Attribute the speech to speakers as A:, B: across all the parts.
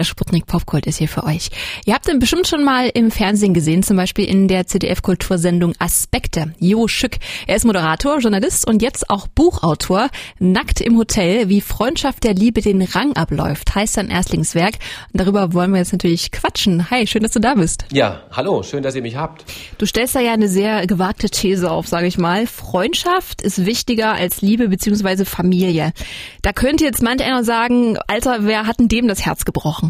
A: Der Sputnik Popkult ist hier für euch. Ihr habt ihn bestimmt schon mal im Fernsehen gesehen, zum Beispiel in der ZDF-Kultursendung Aspekte. Jo Schück. Er ist Moderator, Journalist und jetzt auch Buchautor. Nackt im Hotel, wie Freundschaft der Liebe den Rang abläuft, heißt sein Erstlingswerk. Und darüber wollen wir jetzt natürlich quatschen. Hi, schön, dass du da bist.
B: Ja, hallo, schön, dass ihr mich habt.
A: Du stellst da ja eine sehr gewagte These auf, sage ich mal. Freundschaft ist wichtiger als Liebe bzw. Familie. Da könnte jetzt manch einer sagen, Alter, wer hat denn dem das Herz gebrochen?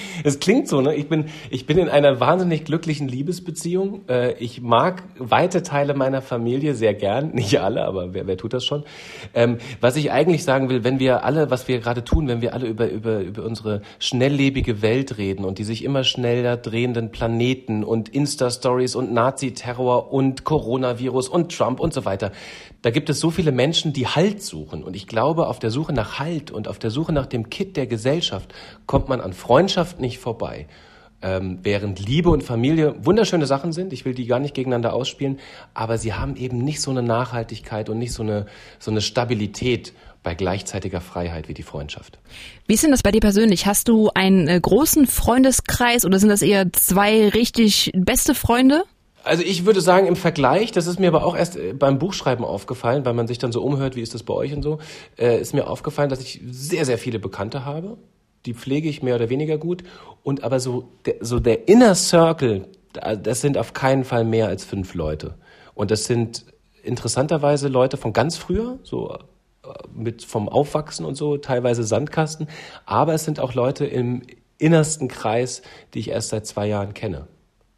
B: es klingt so, ne? Ich bin, ich bin in einer wahnsinnig glücklichen Liebesbeziehung. Äh, ich mag weite Teile meiner Familie sehr gern. Nicht alle, aber wer, wer tut das schon? Ähm, was ich eigentlich sagen will, wenn wir alle, was wir gerade tun, wenn wir alle über, über, über unsere schnelllebige Welt reden und die sich immer schneller drehenden Planeten und Insta-Stories und Nazi-Terror und Coronavirus und Trump und so weiter, da gibt es so viele Menschen, die Halt suchen. Und ich glaube, auf der Suche nach Halt und auf der Suche nach dem Kit der Gesellschaft kommt man an Freundschaft nicht vorbei. Ähm, während Liebe und Familie wunderschöne Sachen sind, ich will die gar nicht gegeneinander ausspielen, aber sie haben eben nicht so eine Nachhaltigkeit und nicht so eine, so eine Stabilität bei gleichzeitiger Freiheit wie die Freundschaft.
A: Wie ist denn das bei dir persönlich? Hast du einen äh, großen Freundeskreis oder sind das eher zwei richtig beste Freunde?
B: Also ich würde sagen, im Vergleich, das ist mir aber auch erst äh, beim Buchschreiben aufgefallen, weil man sich dann so umhört, wie ist das bei euch und so, äh, ist mir aufgefallen, dass ich sehr, sehr viele Bekannte habe. Die pflege ich mehr oder weniger gut. Und aber so der, so der Inner Circle, das sind auf keinen Fall mehr als fünf Leute. Und das sind interessanterweise Leute von ganz früher, so äh, mit vom Aufwachsen und so, teilweise Sandkasten. Aber es sind auch Leute im innersten Kreis, die ich erst seit zwei Jahren kenne.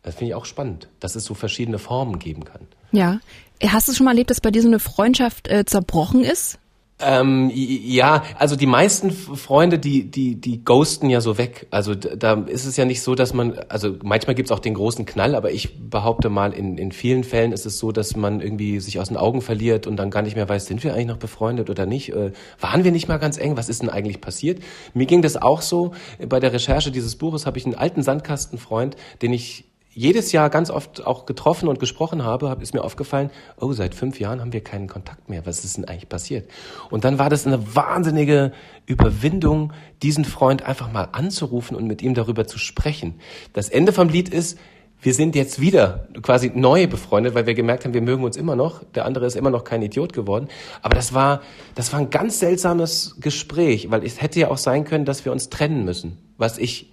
B: Das finde ich auch spannend, dass es so verschiedene Formen geben kann.
A: Ja. Hast du schon mal erlebt, dass bei dir so eine Freundschaft äh, zerbrochen ist?
B: Ähm, ja, also die meisten Freunde, die, die, die ghosten ja so weg. Also da ist es ja nicht so, dass man, also manchmal gibt's auch den großen Knall, aber ich behaupte mal, in, in vielen Fällen ist es so, dass man irgendwie sich aus den Augen verliert und dann gar nicht mehr weiß, sind wir eigentlich noch befreundet oder nicht? Äh, waren wir nicht mal ganz eng? Was ist denn eigentlich passiert? Mir ging das auch so. Bei der Recherche dieses Buches habe ich einen alten Sandkastenfreund, den ich jedes Jahr ganz oft auch getroffen und gesprochen habe, ist mir aufgefallen, oh, seit fünf Jahren haben wir keinen Kontakt mehr. Was ist denn eigentlich passiert? Und dann war das eine wahnsinnige Überwindung, diesen Freund einfach mal anzurufen und mit ihm darüber zu sprechen. Das Ende vom Lied ist, wir sind jetzt wieder quasi neu befreundet, weil wir gemerkt haben, wir mögen uns immer noch. Der andere ist immer noch kein Idiot geworden. Aber das war, das war ein ganz seltsames Gespräch, weil es hätte ja auch sein können, dass wir uns trennen müssen. Was ich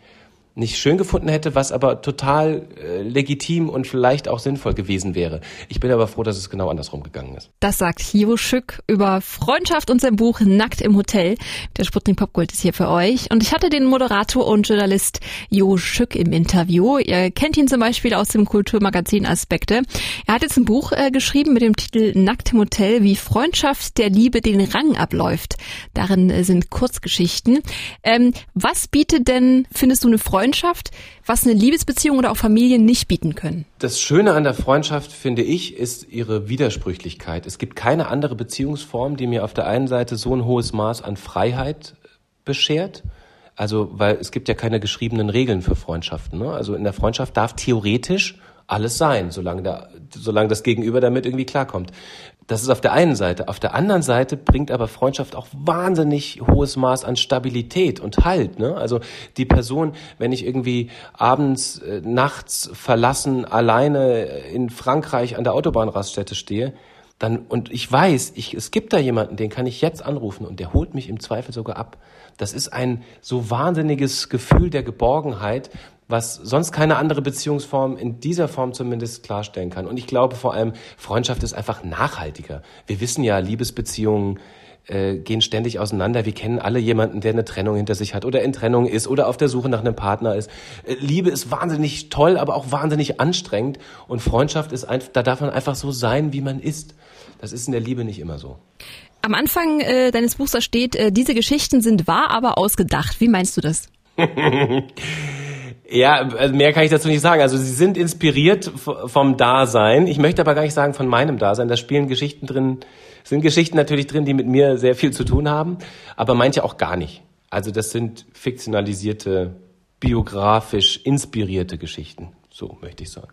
B: nicht schön gefunden hätte, was aber total äh, legitim und vielleicht auch sinnvoll gewesen wäre. Ich bin aber froh, dass es genau andersrum gegangen ist.
A: Das sagt Hio Schück über Freundschaft und sein Buch Nackt im Hotel. Der Sputnik Popgold ist hier für euch. Und ich hatte den Moderator und Journalist Jo Schück im Interview. Ihr kennt ihn zum Beispiel aus dem Kulturmagazin Aspekte. Er hat jetzt ein Buch äh, geschrieben mit dem Titel Nackt im Hotel, wie Freundschaft der Liebe den Rang abläuft. Darin äh, sind Kurzgeschichten. Ähm, was bietet denn, findest du, eine Freundschaft Freundschaft, was eine Liebesbeziehung oder auch Familie nicht bieten können?
B: Das Schöne an der Freundschaft, finde ich, ist ihre Widersprüchlichkeit. Es gibt keine andere Beziehungsform, die mir auf der einen Seite so ein hohes Maß an Freiheit beschert. Also, weil es gibt ja keine geschriebenen Regeln für Freundschaften. Ne? Also in der Freundschaft darf theoretisch alles sein, solange, der, solange das Gegenüber damit irgendwie klarkommt. Das ist auf der einen Seite. Auf der anderen Seite bringt aber Freundschaft auch wahnsinnig hohes Maß an Stabilität und Halt. Ne? Also die Person, wenn ich irgendwie abends, äh, nachts verlassen, alleine in Frankreich an der Autobahnraststätte stehe, dann und ich weiß, ich, es gibt da jemanden, den kann ich jetzt anrufen und der holt mich im Zweifel sogar ab. Das ist ein so wahnsinniges Gefühl der Geborgenheit, was sonst keine andere Beziehungsform in dieser Form zumindest klarstellen kann. Und ich glaube vor allem, Freundschaft ist einfach nachhaltiger. Wir wissen ja, Liebesbeziehungen äh, gehen ständig auseinander. Wir kennen alle jemanden, der eine Trennung hinter sich hat oder in Trennung ist oder auf der Suche nach einem Partner ist. Äh, Liebe ist wahnsinnig toll, aber auch wahnsinnig anstrengend. Und Freundschaft ist einfach, da darf man einfach so sein, wie man ist. Das ist in der Liebe nicht immer so.
A: Am Anfang äh, deines Buchs da steht, äh, diese Geschichten sind wahr, aber ausgedacht. Wie meinst du das?
B: Ja, also mehr kann ich dazu nicht sagen. Also sie sind inspiriert vom Dasein. Ich möchte aber gar nicht sagen von meinem Dasein. Da spielen Geschichten drin, sind Geschichten natürlich drin, die mit mir sehr viel zu tun haben, aber manche auch gar nicht. Also das sind fiktionalisierte, biografisch inspirierte Geschichten. So möchte ich sagen.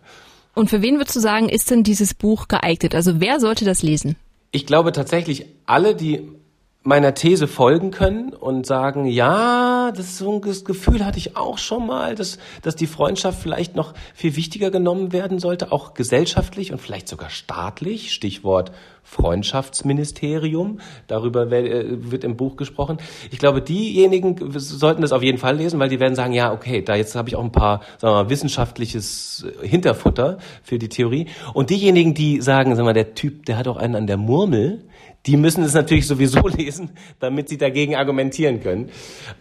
A: Und für wen würdest du sagen, ist denn dieses Buch geeignet? Also wer sollte das lesen?
B: Ich glaube tatsächlich alle, die meiner These folgen können und sagen, ja, das so ein Gefühl hatte ich auch schon mal, dass, dass die Freundschaft vielleicht noch viel wichtiger genommen werden sollte, auch gesellschaftlich und vielleicht sogar staatlich. Stichwort Freundschaftsministerium. Darüber äh, wird im Buch gesprochen. Ich glaube, diejenigen sollten das auf jeden Fall lesen, weil die werden sagen, ja, okay, da jetzt habe ich auch ein paar, sagen wir mal, wissenschaftliches Hinterfutter für die Theorie. Und diejenigen, die sagen, sagen wir mal, der Typ, der hat auch einen an der Murmel, die müssen es natürlich sowieso lesen, damit sie dagegen argumentieren können.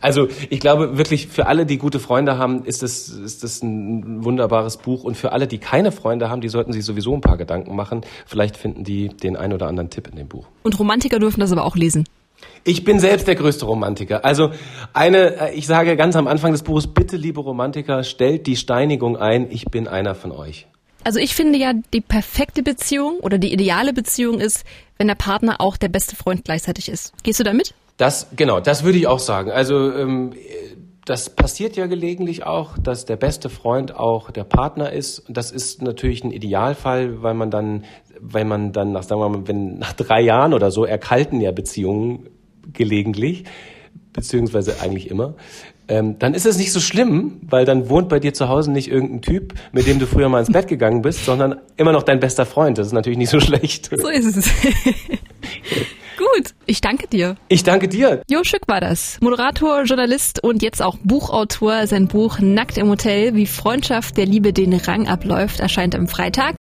B: Also ich glaube wirklich, für alle, die gute Freunde haben, ist das, ist das ein wunderbares Buch. Und für alle, die keine Freunde haben, die sollten sich sowieso ein paar Gedanken machen. Vielleicht finden die den ein oder anderen Tipp in dem Buch.
A: Und Romantiker dürfen das aber auch lesen.
B: Ich bin selbst der größte Romantiker. Also eine, ich sage ganz am Anfang des Buches, bitte liebe Romantiker, stellt die Steinigung ein, ich bin einer von euch.
A: Also ich finde ja, die perfekte Beziehung oder die ideale Beziehung ist, wenn der Partner auch der beste Freund gleichzeitig ist. Gehst du damit?
B: Das, genau, das würde ich auch sagen. Also ähm, das passiert ja gelegentlich auch, dass der beste Freund auch der Partner ist. Das ist natürlich ein Idealfall, weil man dann, weil man dann nach, sagen wir mal, wenn nach drei Jahren oder so erkalten ja Beziehungen gelegentlich, beziehungsweise eigentlich immer ähm, dann ist es nicht so schlimm, weil dann wohnt bei dir zu Hause nicht irgendein Typ, mit dem du früher mal ins Bett gegangen bist, sondern immer noch dein bester Freund. Das ist natürlich nicht so schlecht.
A: So ist es. Gut, ich danke dir.
B: Ich danke dir.
A: Jo Schück war das. Moderator, Journalist und jetzt auch Buchautor. Sein Buch Nackt im Hotel, wie Freundschaft der Liebe den Rang abläuft, erscheint am Freitag.